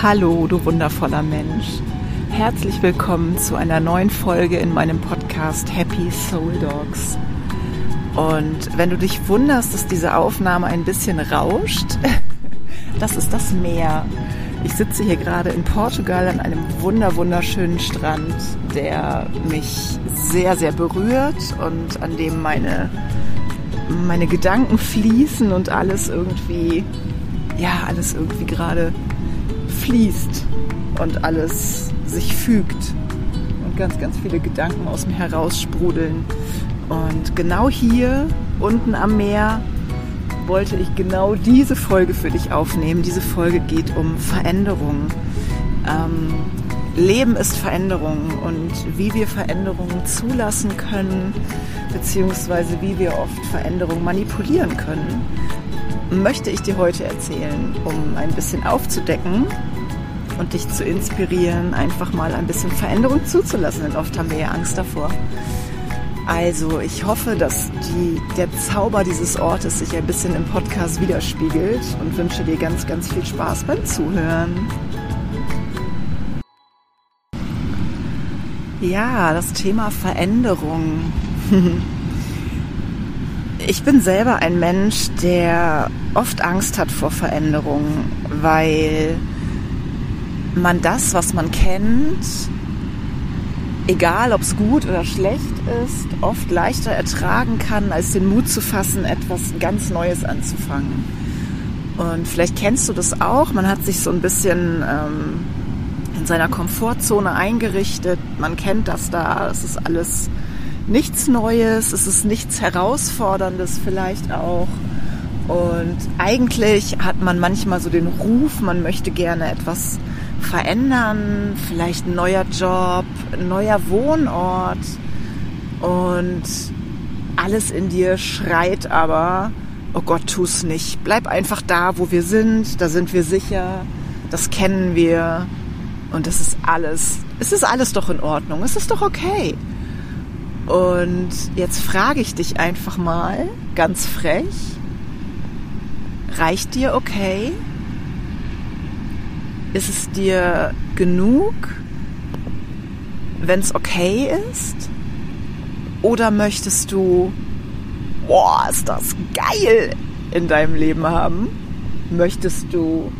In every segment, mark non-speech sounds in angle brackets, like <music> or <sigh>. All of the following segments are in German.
Hallo, du wundervoller Mensch. Herzlich willkommen zu einer neuen Folge in meinem Podcast Happy Soul Dogs. Und wenn du dich wunderst, dass diese Aufnahme ein bisschen rauscht, <laughs> das ist das Meer. Ich sitze hier gerade in Portugal an einem wunder wunderschönen Strand, der mich sehr, sehr berührt und an dem meine, meine Gedanken fließen und alles irgendwie, ja, alles irgendwie gerade fließt und alles sich fügt und ganz, ganz viele Gedanken aus mir heraussprudeln. Und genau hier unten am Meer wollte ich genau diese Folge für dich aufnehmen. Diese Folge geht um Veränderung. Ähm, Leben ist Veränderung und wie wir Veränderungen zulassen können, beziehungsweise wie wir oft Veränderungen manipulieren können, möchte ich dir heute erzählen, um ein bisschen aufzudecken, und dich zu inspirieren, einfach mal ein bisschen Veränderung zuzulassen. Denn oft haben wir ja Angst davor. Also ich hoffe, dass die, der Zauber dieses Ortes sich ein bisschen im Podcast widerspiegelt und wünsche dir ganz, ganz viel Spaß beim Zuhören. Ja, das Thema Veränderung. <laughs> Ich bin selber ein Mensch, der oft Angst hat vor Veränderung, weil man das, was man kennt, egal ob es gut oder schlecht ist, oft leichter ertragen kann, als den Mut zu fassen, etwas ganz Neues anzufangen. Und vielleicht kennst du das auch, man hat sich so ein bisschen ähm, in seiner Komfortzone eingerichtet, man kennt das da, es ist alles nichts Neues, es ist nichts Herausforderndes vielleicht auch. Und eigentlich hat man manchmal so den Ruf, man möchte gerne etwas verändern, vielleicht ein neuer Job, ein neuer Wohnort und alles in dir schreit aber, oh Gott, tu's nicht. Bleib einfach da, wo wir sind, da sind wir sicher, das kennen wir und das ist alles, es ist alles doch in Ordnung, es ist doch okay. Und jetzt frage ich dich einfach mal, ganz frech, reicht dir okay? Ist es dir genug, wenn es okay ist? Oder möchtest du, boah, ist das geil in deinem Leben haben? Möchtest du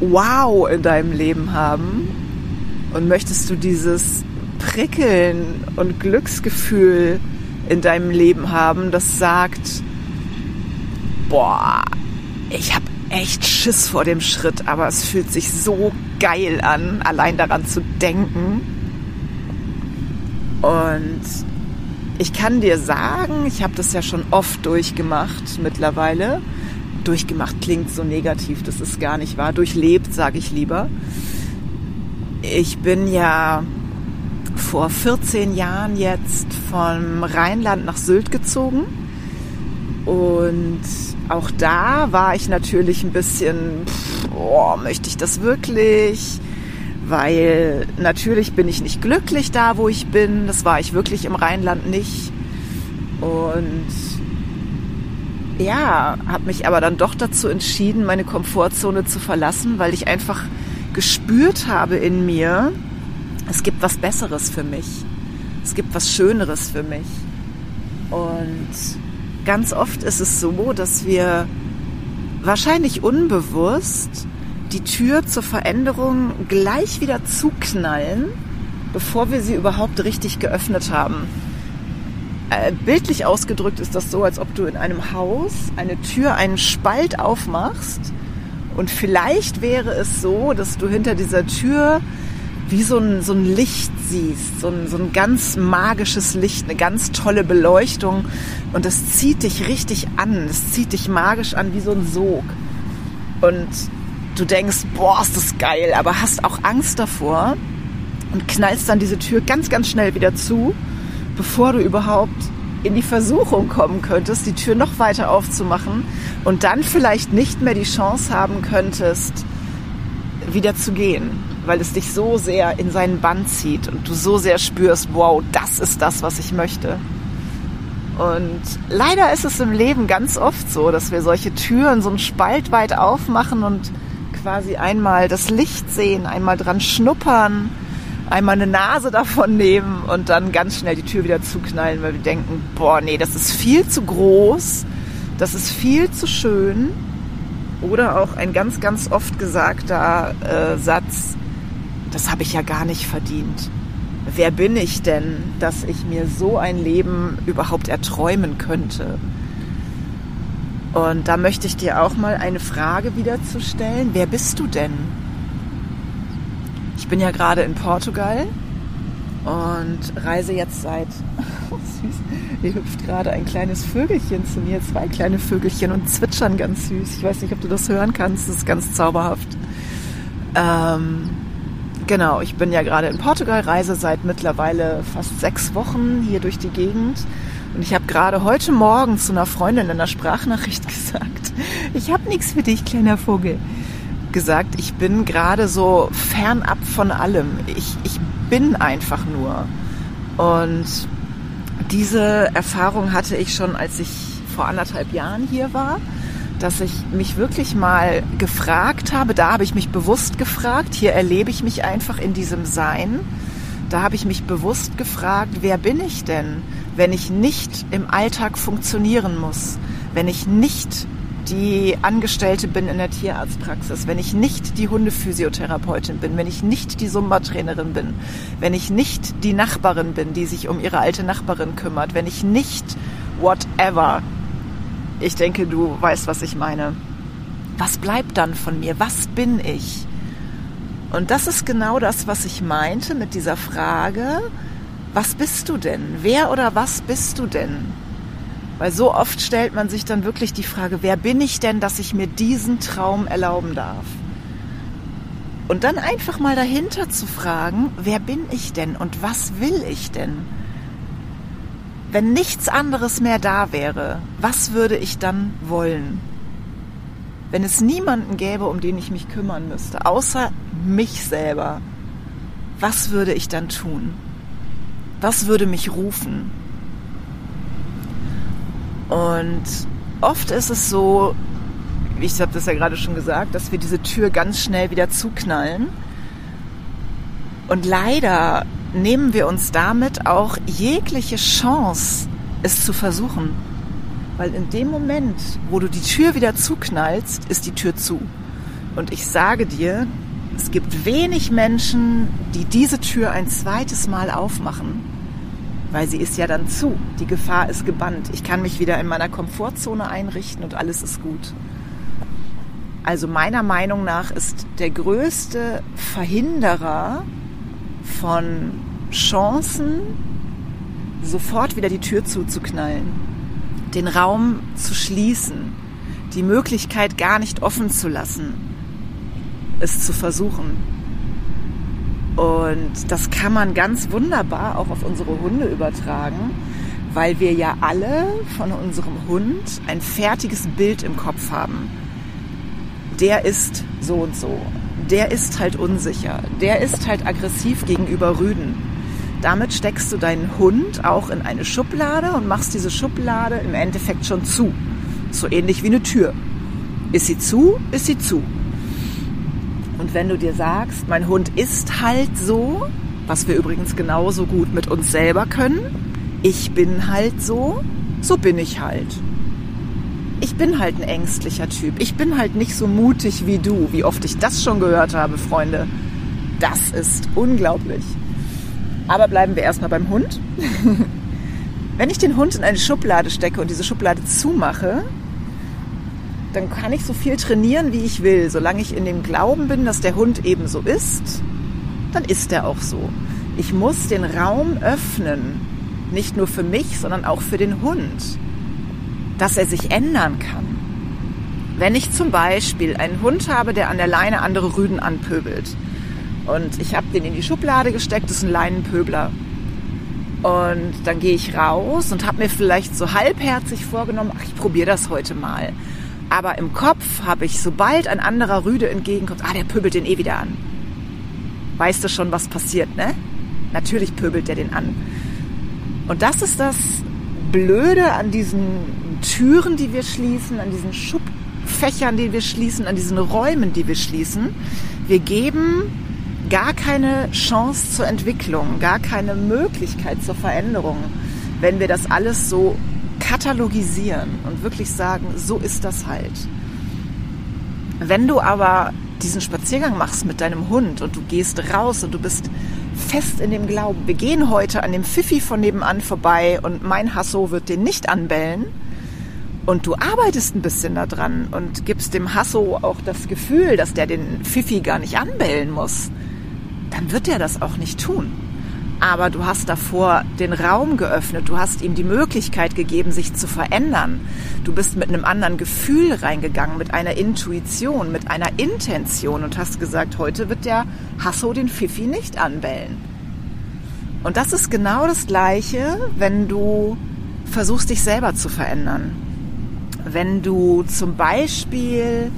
wow in deinem Leben haben? Und möchtest du dieses Prickeln und Glücksgefühl in deinem Leben haben, das sagt, boah, ich habe echt Schiss vor dem Schritt, aber es fühlt sich so geil an, allein daran zu denken. Und ich kann dir sagen, ich habe das ja schon oft durchgemacht mittlerweile. Durchgemacht klingt so negativ, das ist gar nicht wahr. Durchlebt, sage ich lieber. Ich bin ja vor 14 Jahren jetzt vom Rheinland nach Sylt gezogen und auch da war ich natürlich ein bisschen, oh, möchte ich das wirklich? Weil natürlich bin ich nicht glücklich da, wo ich bin. Das war ich wirklich im Rheinland nicht. Und ja, habe mich aber dann doch dazu entschieden, meine Komfortzone zu verlassen, weil ich einfach gespürt habe in mir, es gibt was Besseres für mich. Es gibt was Schöneres für mich. Und ganz oft ist es so, dass wir wahrscheinlich unbewusst die Tür zur Veränderung gleich wieder zuknallen, bevor wir sie überhaupt richtig geöffnet haben. Äh, bildlich ausgedrückt ist das so, als ob du in einem Haus eine Tür, einen Spalt aufmachst und vielleicht wäre es so, dass du hinter dieser Tür wie so ein, so ein Licht siehst, so ein, so ein ganz magisches Licht, eine ganz tolle Beleuchtung und das zieht dich richtig an, das zieht dich magisch an wie so ein Sog. Und du denkst, boah, ist das geil, aber hast auch Angst davor und knallst dann diese Tür ganz, ganz schnell wieder zu, bevor du überhaupt in die Versuchung kommen könntest, die Tür noch weiter aufzumachen und dann vielleicht nicht mehr die Chance haben könntest, wieder zu gehen weil es dich so sehr in seinen Bann zieht und du so sehr spürst, wow, das ist das, was ich möchte. Und leider ist es im Leben ganz oft so, dass wir solche Türen so einen Spalt weit aufmachen und quasi einmal das Licht sehen, einmal dran schnuppern, einmal eine Nase davon nehmen und dann ganz schnell die Tür wieder zuknallen, weil wir denken, boah, nee, das ist viel zu groß, das ist viel zu schön. Oder auch ein ganz, ganz oft gesagter äh, Satz, das habe ich ja gar nicht verdient. Wer bin ich denn, dass ich mir so ein Leben überhaupt erträumen könnte? Und da möchte ich dir auch mal eine Frage wieder zu stellen. Wer bist du denn? Ich bin ja gerade in Portugal und reise jetzt seit, <laughs> oh, süß, hier hüpft gerade ein kleines Vögelchen zu mir, zwei kleine Vögelchen und zwitschern ganz süß. Ich weiß nicht, ob du das hören kannst, das ist ganz zauberhaft. Ähm, genau, ich bin ja gerade in Portugal, reise seit mittlerweile fast sechs Wochen hier durch die Gegend und ich habe gerade heute Morgen zu einer Freundin in einer Sprachnachricht <laughs> gesagt, ich habe nichts für dich, kleiner Vogel. Gesagt, ich bin gerade so fernab von allem. Ich, ich bin einfach nur. Und diese Erfahrung hatte ich schon, als ich vor anderthalb Jahren hier war, dass ich mich wirklich mal gefragt habe, da habe ich mich bewusst gefragt, hier erlebe ich mich einfach in diesem Sein. Da habe ich mich bewusst gefragt, wer bin ich denn? wenn ich nicht im Alltag funktionieren muss, wenn ich nicht die Angestellte bin in der Tierarztpraxis, wenn ich nicht die Hundephysiotherapeutin bin, wenn ich nicht die Zumba-Trainerin bin, wenn ich nicht die Nachbarin bin, die sich um ihre alte Nachbarin kümmert, wenn ich nicht whatever, ich denke, du weißt, was ich meine. Was bleibt dann von mir? Was bin ich? Und das ist genau das, was ich meinte mit dieser Frage, was bist du denn? Wer oder was bist du denn? Weil so oft stellt man sich dann wirklich die Frage, wer bin ich denn, dass ich mir diesen Traum erlauben darf? Und dann einfach mal dahinter zu fragen, wer bin ich denn und was will ich denn? Wenn nichts anderes mehr da wäre, was würde ich dann wollen? Wenn es niemanden gäbe, um den ich mich kümmern müsste, außer mich selber, was würde ich dann tun? Was würde mich rufen? Und oft ist es so, ich habe das ja gerade schon gesagt, dass wir diese Tür ganz schnell wieder zuknallen. Und leider nehmen wir uns damit auch jegliche Chance, es zu versuchen. Weil in dem Moment, wo du die Tür wieder zuknallst, ist die Tür zu. Und ich sage dir, es gibt wenig Menschen, die diese Tür ein zweites Mal aufmachen, weil sie ist ja dann zu. Die Gefahr ist gebannt. Ich kann mich wieder in meiner Komfortzone einrichten und alles ist gut. Also meiner Meinung nach ist der größte Verhinderer von Chancen, sofort wieder die Tür zuzuknallen, den Raum zu schließen, die Möglichkeit gar nicht offen zu lassen, es zu versuchen. Und das kann man ganz wunderbar auch auf unsere Hunde übertragen, weil wir ja alle von unserem Hund ein fertiges Bild im Kopf haben. Der ist so und so. Der ist halt unsicher. Der ist halt aggressiv gegenüber Rüden. Damit steckst du deinen Hund auch in eine Schublade und machst diese Schublade im Endeffekt schon zu. So ähnlich wie eine Tür. Ist sie zu, ist sie zu. Und wenn du dir sagst, mein Hund ist halt so, was wir übrigens genauso gut mit uns selber können, ich bin halt so, so bin ich halt. Ich bin halt ein ängstlicher Typ. Ich bin halt nicht so mutig wie du. Wie oft ich das schon gehört habe, Freunde. Das ist unglaublich. Aber bleiben wir erstmal beim Hund. <laughs> Wenn ich den Hund in eine Schublade stecke und diese Schublade zumache, dann kann ich so viel trainieren, wie ich will. Solange ich in dem Glauben bin, dass der Hund eben so ist, dann ist er auch so. Ich muss den Raum öffnen, nicht nur für mich, sondern auch für den Hund, dass er sich ändern kann. Wenn ich zum Beispiel einen Hund habe, der an der Leine andere Rüden anpöbelt und ich habe den in die Schublade gesteckt, das ist ein Leinenpöbler. Und dann gehe ich raus und habe mir vielleicht so halbherzig vorgenommen, ach, ich probiere das heute mal. Aber im Kopf habe ich, sobald ein anderer Rüde entgegenkommt, ah, der pöbelt den eh wieder an. Weißt du schon, was passiert, ne? Natürlich pöbelt der den an. Und das ist das Blöde an diesen Türen, die wir schließen, an diesen Fächern, die wir schließen, an diesen Räumen, die wir schließen. Wir geben gar keine Chance zur Entwicklung, gar keine Möglichkeit zur Veränderung, wenn wir das alles so katalogisieren und wirklich sagen, so ist das halt. Wenn du aber diesen Spaziergang machst mit deinem Hund und du gehst raus und du bist fest in dem Glauben, wir gehen heute an dem Pfiffi von nebenan vorbei und mein Hasso wird den nicht anbellen und du arbeitest ein bisschen daran und gibst dem Hasso auch das Gefühl, dass der den Pfiffi gar nicht anbellen muss, dann wird er das auch nicht tun. Aber du hast davor den Raum geöffnet, du hast ihm die Möglichkeit gegeben, sich zu verändern. Du bist mit einem anderen Gefühl reingegangen, mit einer Intuition, mit einer Intention und hast gesagt, heute wird der Hasso den Pfiffi nicht anbellen. Und das ist genau das Gleiche, wenn du versuchst, dich selber zu verändern. Wenn du zum Beispiel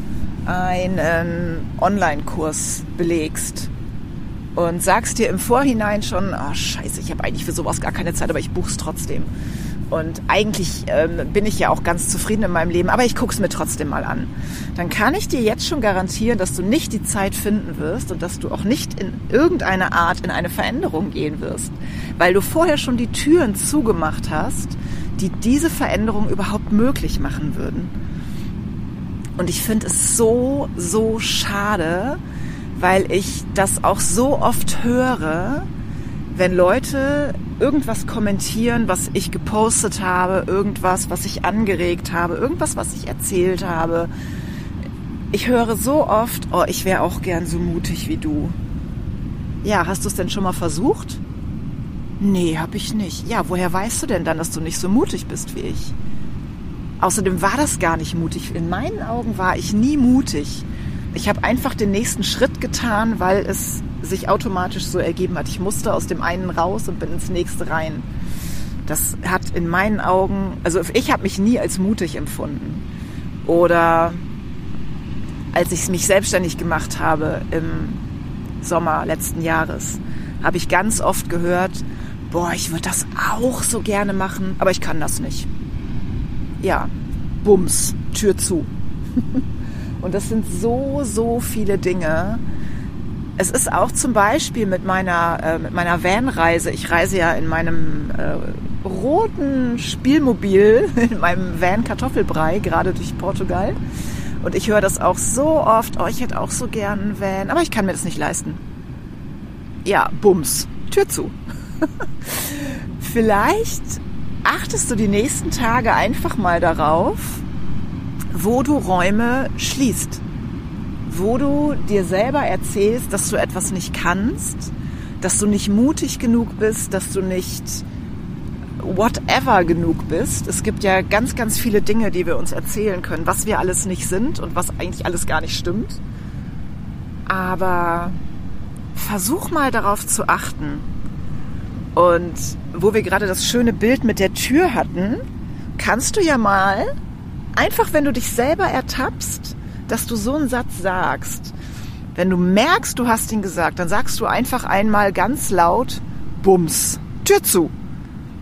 einen Online-Kurs belegst und sagst dir im Vorhinein schon, oh scheiße, ich habe eigentlich für sowas gar keine Zeit, aber ich buch's trotzdem. Und eigentlich ähm, bin ich ja auch ganz zufrieden in meinem Leben, aber ich guck's mir trotzdem mal an. Dann kann ich dir jetzt schon garantieren, dass du nicht die Zeit finden wirst und dass du auch nicht in irgendeiner Art in eine Veränderung gehen wirst, weil du vorher schon die Türen zugemacht hast, die diese Veränderung überhaupt möglich machen würden. Und ich finde es so, so schade, weil ich das auch so oft höre, wenn Leute irgendwas kommentieren, was ich gepostet habe, irgendwas, was ich angeregt habe, irgendwas, was ich erzählt habe. Ich höre so oft, oh, ich wäre auch gern so mutig wie du. Ja, hast du es denn schon mal versucht? Nee, hab ich nicht. Ja, woher weißt du denn dann, dass du nicht so mutig bist wie ich? Außerdem war das gar nicht mutig. In meinen Augen war ich nie mutig ich habe einfach den nächsten Schritt getan, weil es sich automatisch so ergeben hat. Ich musste aus dem einen raus und bin ins nächste rein. Das hat in meinen Augen, also ich habe mich nie als mutig empfunden. Oder als ich mich selbstständig gemacht habe im Sommer letzten Jahres, habe ich ganz oft gehört, boah, ich würde das auch so gerne machen, aber ich kann das nicht. Ja, Bums, Tür zu. <laughs> Und das sind so, so viele Dinge. Es ist auch zum Beispiel mit meiner, äh, mit meiner Van-Reise. Ich reise ja in meinem äh, roten Spielmobil, <laughs> in meinem Van Kartoffelbrei, gerade durch Portugal. Und ich höre das auch so oft, oh, ich hätte auch so gern einen Van, aber ich kann mir das nicht leisten. Ja, Bums, Tür zu. <laughs> <laughs> Vielleicht achtest du die nächsten Tage einfach mal darauf, wo du Räume schließt, wo du dir selber erzählst, dass du etwas nicht kannst, dass du nicht mutig genug bist, dass du nicht whatever genug bist. Es gibt ja ganz, ganz viele Dinge, die wir uns erzählen können, was wir alles nicht sind und was eigentlich alles gar nicht stimmt. Aber versuch mal darauf zu achten. Und wo wir gerade das schöne Bild mit der Tür hatten, kannst du ja mal einfach wenn du dich selber ertappst, dass du so einen Satz sagst, wenn du merkst, du hast ihn gesagt, dann sagst du einfach einmal ganz laut, Bums, Tür zu.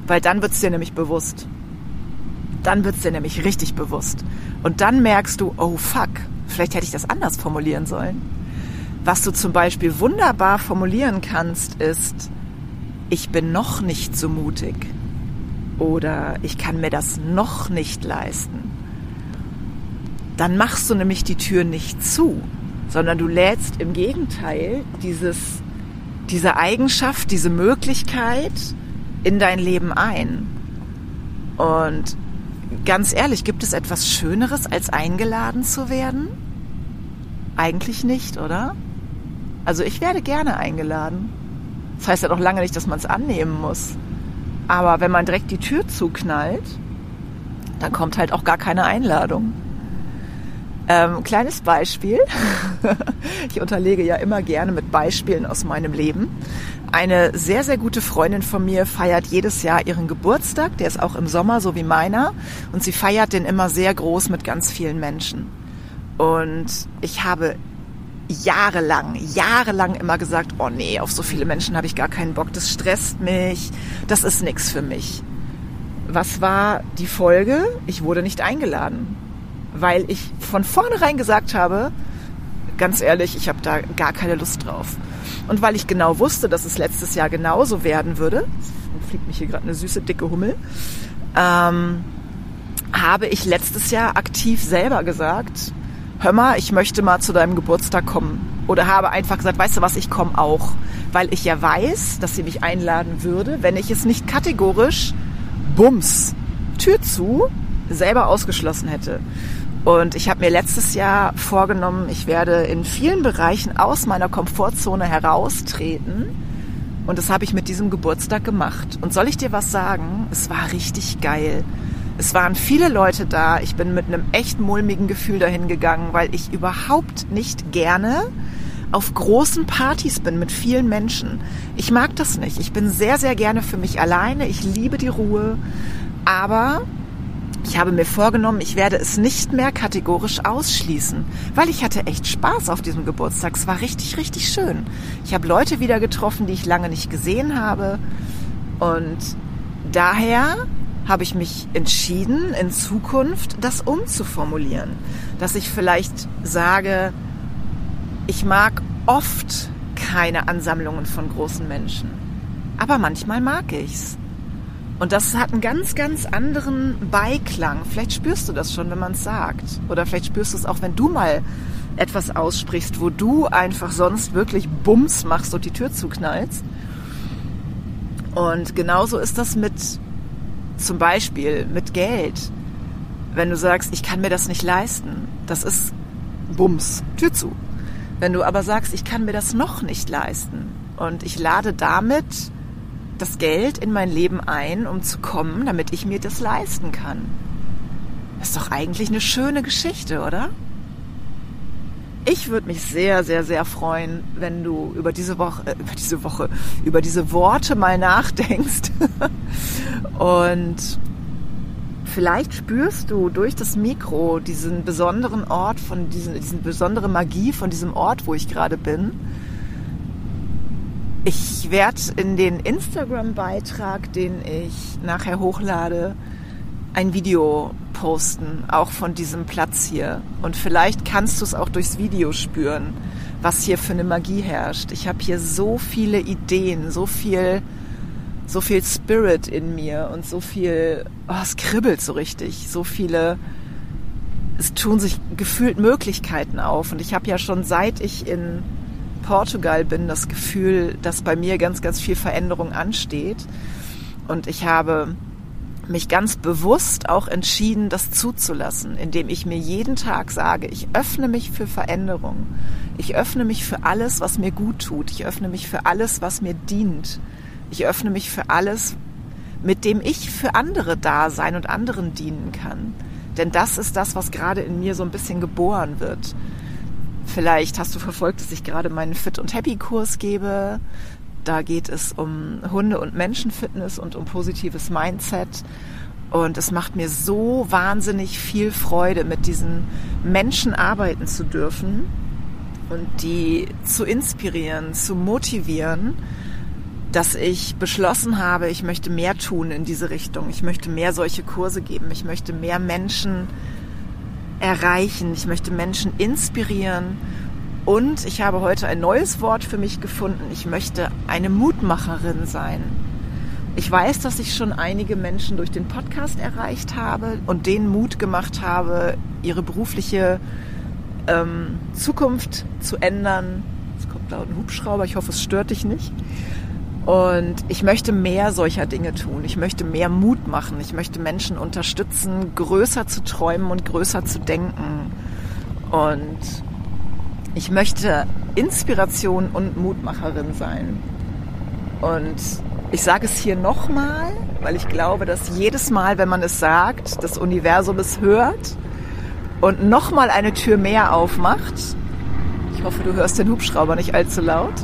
Weil dann wird's dir nämlich bewusst. Dann wird's dir nämlich richtig bewusst. Und dann merkst du, oh fuck, vielleicht hätte ich das anders formulieren sollen. Was du zum Beispiel wunderbar formulieren kannst, ist, ich bin noch nicht so mutig. Oder ich kann mir das noch nicht leisten dann machst du nämlich die Tür nicht zu, sondern du lädst im Gegenteil dieses, diese Eigenschaft, diese Möglichkeit in dein Leben ein. Und ganz ehrlich, gibt es etwas Schöneres, als eingeladen zu werden? Eigentlich nicht, oder? Also ich werde gerne eingeladen. Das heißt ja noch lange nicht, dass man es annehmen muss. Aber wenn man direkt die Tür zuknallt, dann kommt halt auch gar keine Einladung. Ähm, kleines Beispiel. <laughs> ich unterlege ja immer gerne mit Beispielen aus meinem Leben. Eine sehr, sehr gute Freundin von mir feiert jedes Jahr ihren Geburtstag. Der ist auch im Sommer, so wie meiner. Und sie feiert den immer sehr groß mit ganz vielen Menschen. Und ich habe jahrelang, jahrelang immer gesagt, oh nee, auf so viele Menschen habe ich gar keinen Bock, das stresst mich, das ist nichts für mich. Was war die Folge? Ich wurde nicht eingeladen weil ich von vornherein gesagt habe, ganz ehrlich, ich habe da gar keine Lust drauf. Und weil ich genau wusste, dass es letztes Jahr genauso werden würde, fliegt mich hier gerade eine süße, dicke Hummel, ähm, habe ich letztes Jahr aktiv selber gesagt, hör mal, ich möchte mal zu deinem Geburtstag kommen. Oder habe einfach gesagt, weißt du was, ich komme auch. Weil ich ja weiß, dass sie mich einladen würde, wenn ich es nicht kategorisch, bums, Tür zu, selber ausgeschlossen hätte. Und ich habe mir letztes Jahr vorgenommen, ich werde in vielen Bereichen aus meiner Komfortzone heraustreten. Und das habe ich mit diesem Geburtstag gemacht. Und soll ich dir was sagen? Es war richtig geil. Es waren viele Leute da. Ich bin mit einem echt mulmigen Gefühl dahin gegangen, weil ich überhaupt nicht gerne auf großen Partys bin mit vielen Menschen. Ich mag das nicht. Ich bin sehr, sehr gerne für mich alleine. Ich liebe die Ruhe. Aber ich habe mir vorgenommen, ich werde es nicht mehr kategorisch ausschließen, weil ich hatte echt Spaß auf diesem Geburtstag. Es war richtig, richtig schön. Ich habe Leute wieder getroffen, die ich lange nicht gesehen habe. Und daher habe ich mich entschieden, in Zukunft das umzuformulieren. Dass ich vielleicht sage, ich mag oft keine Ansammlungen von großen Menschen. Aber manchmal mag ich's. Und das hat einen ganz, ganz anderen Beiklang. Vielleicht spürst du das schon, wenn man es sagt. Oder vielleicht spürst du es auch, wenn du mal etwas aussprichst, wo du einfach sonst wirklich Bums machst und die Tür zuknallst. Und genauso ist das mit zum Beispiel mit Geld. Wenn du sagst, ich kann mir das nicht leisten, das ist Bums, Tür zu. Wenn du aber sagst, ich kann mir das noch nicht leisten und ich lade damit das Geld in mein Leben ein, um zu kommen, damit ich mir das leisten kann. Das ist doch eigentlich eine schöne Geschichte, oder? Ich würde mich sehr, sehr, sehr freuen, wenn du über diese Woche, äh, über diese Woche, über diese Worte mal nachdenkst. <laughs> Und vielleicht spürst du durch das Mikro diesen besonderen Ort von diesen, diesen besondere Magie von diesem Ort, wo ich gerade bin ich werde in den Instagram-Beitrag, den ich nachher hochlade, ein Video posten, auch von diesem Platz hier. Und vielleicht kannst du es auch durchs Video spüren, was hier für eine Magie herrscht. Ich habe hier so viele Ideen, so viel, so viel Spirit in mir und so viel, oh, es kribbelt so richtig, so viele, es tun sich gefühlt Möglichkeiten auf. Und ich habe ja schon seit ich in Portugal bin, das Gefühl, dass bei mir ganz, ganz viel Veränderung ansteht. Und ich habe mich ganz bewusst auch entschieden, das zuzulassen, indem ich mir jeden Tag sage, ich öffne mich für Veränderung. Ich öffne mich für alles, was mir gut tut. Ich öffne mich für alles, was mir dient. Ich öffne mich für alles, mit dem ich für andere da sein und anderen dienen kann. Denn das ist das, was gerade in mir so ein bisschen geboren wird. Vielleicht hast du verfolgt, dass ich gerade meinen Fit und Happy Kurs gebe. Da geht es um Hunde- und Menschenfitness und um positives Mindset. Und es macht mir so wahnsinnig viel Freude, mit diesen Menschen arbeiten zu dürfen und die zu inspirieren, zu motivieren, dass ich beschlossen habe, ich möchte mehr tun in diese Richtung. Ich möchte mehr solche Kurse geben. Ich möchte mehr Menschen erreichen, ich möchte Menschen inspirieren und ich habe heute ein neues Wort für mich gefunden. Ich möchte eine Mutmacherin sein. Ich weiß, dass ich schon einige Menschen durch den Podcast erreicht habe und denen Mut gemacht habe, ihre berufliche ähm, Zukunft zu ändern. Es kommt laut ein Hubschrauber, ich hoffe, es stört dich nicht. Und ich möchte mehr solcher Dinge tun. Ich möchte mehr Mut machen. Ich möchte Menschen unterstützen, größer zu träumen und größer zu denken. Und ich möchte Inspiration und Mutmacherin sein. Und ich sage es hier nochmal, weil ich glaube, dass jedes Mal, wenn man es sagt, das Universum es hört und nochmal eine Tür mehr aufmacht. Ich hoffe, du hörst den Hubschrauber nicht allzu laut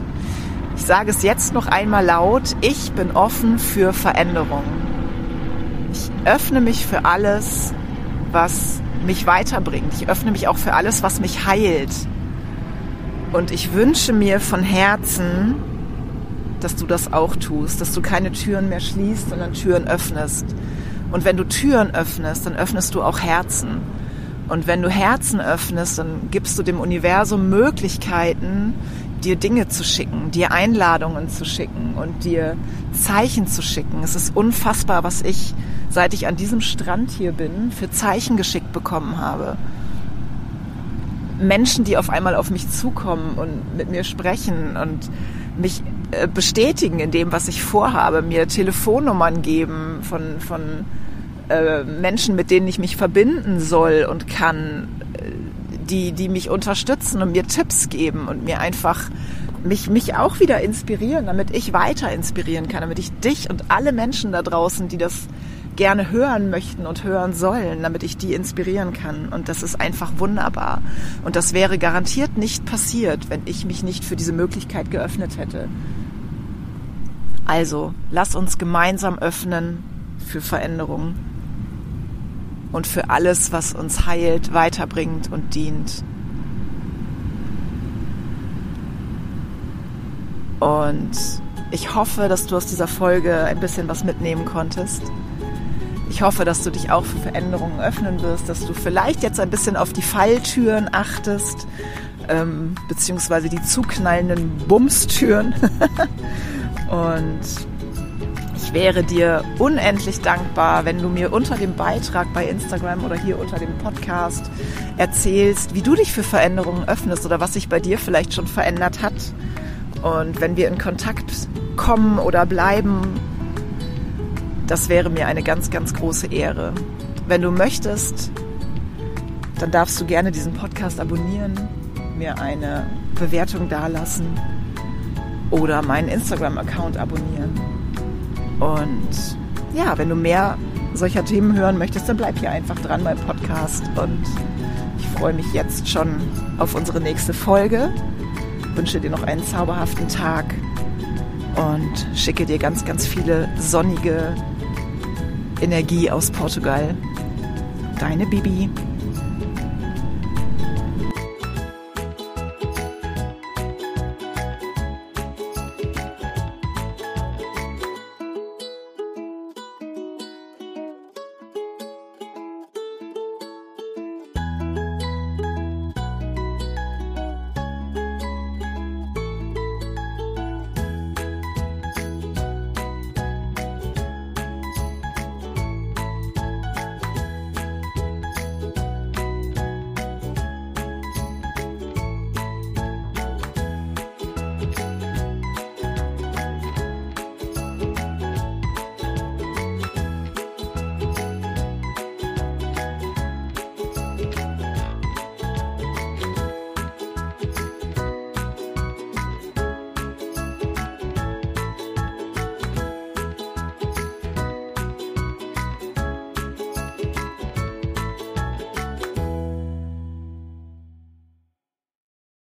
ich sage es jetzt noch einmal laut, ich bin offen für Veränderung. Ich öffne mich für alles, was mich weiterbringt. Ich öffne mich auch für alles, was mich heilt. Und ich wünsche mir von Herzen, dass du das auch tust, dass du keine Türen mehr schließt, sondern Türen öffnest. Und wenn du Türen öffnest, dann öffnest du auch Herzen. Und wenn du Herzen öffnest, dann gibst du dem Universum Möglichkeiten, dir Dinge zu schicken, dir Einladungen zu schicken und dir Zeichen zu schicken. Es ist unfassbar, was ich, seit ich an diesem Strand hier bin, für Zeichen geschickt bekommen habe. Menschen, die auf einmal auf mich zukommen und mit mir sprechen und mich äh, bestätigen in dem, was ich vorhabe, mir Telefonnummern geben von, von äh, Menschen, mit denen ich mich verbinden soll und kann, äh, die, die mich unterstützen und mir Tipps geben und mir einfach mich, mich auch wieder inspirieren, damit ich weiter inspirieren kann, damit ich dich und alle Menschen da draußen, die das gerne hören möchten und hören sollen, damit ich die inspirieren kann. Und das ist einfach wunderbar. Und das wäre garantiert nicht passiert, wenn ich mich nicht für diese Möglichkeit geöffnet hätte. Also, lass uns gemeinsam öffnen für Veränderungen und für alles, was uns heilt, weiterbringt und dient. Und ich hoffe, dass du aus dieser Folge ein bisschen was mitnehmen konntest. Ich hoffe, dass du dich auch für Veränderungen öffnen wirst, dass du vielleicht jetzt ein bisschen auf die Falltüren achtest, ähm, beziehungsweise die zuknallenden Bumstüren. <laughs> Und ich wäre dir unendlich dankbar, wenn du mir unter dem Beitrag bei Instagram oder hier unter dem Podcast erzählst, wie du dich für Veränderungen öffnest oder was sich bei dir vielleicht schon verändert hat. Und wenn wir in Kontakt kommen oder bleiben, das wäre mir eine ganz, ganz große Ehre. Wenn du möchtest, dann darfst du gerne diesen Podcast abonnieren, mir eine Bewertung dalassen oder meinen Instagram-Account abonnieren. Und ja, wenn du mehr solcher Themen hören möchtest, dann bleib hier einfach dran beim Podcast. Und ich freue mich jetzt schon auf unsere nächste Folge. Wünsche dir noch einen zauberhaften Tag und schicke dir ganz, ganz viele sonnige Energie aus Portugal. Deine Bibi.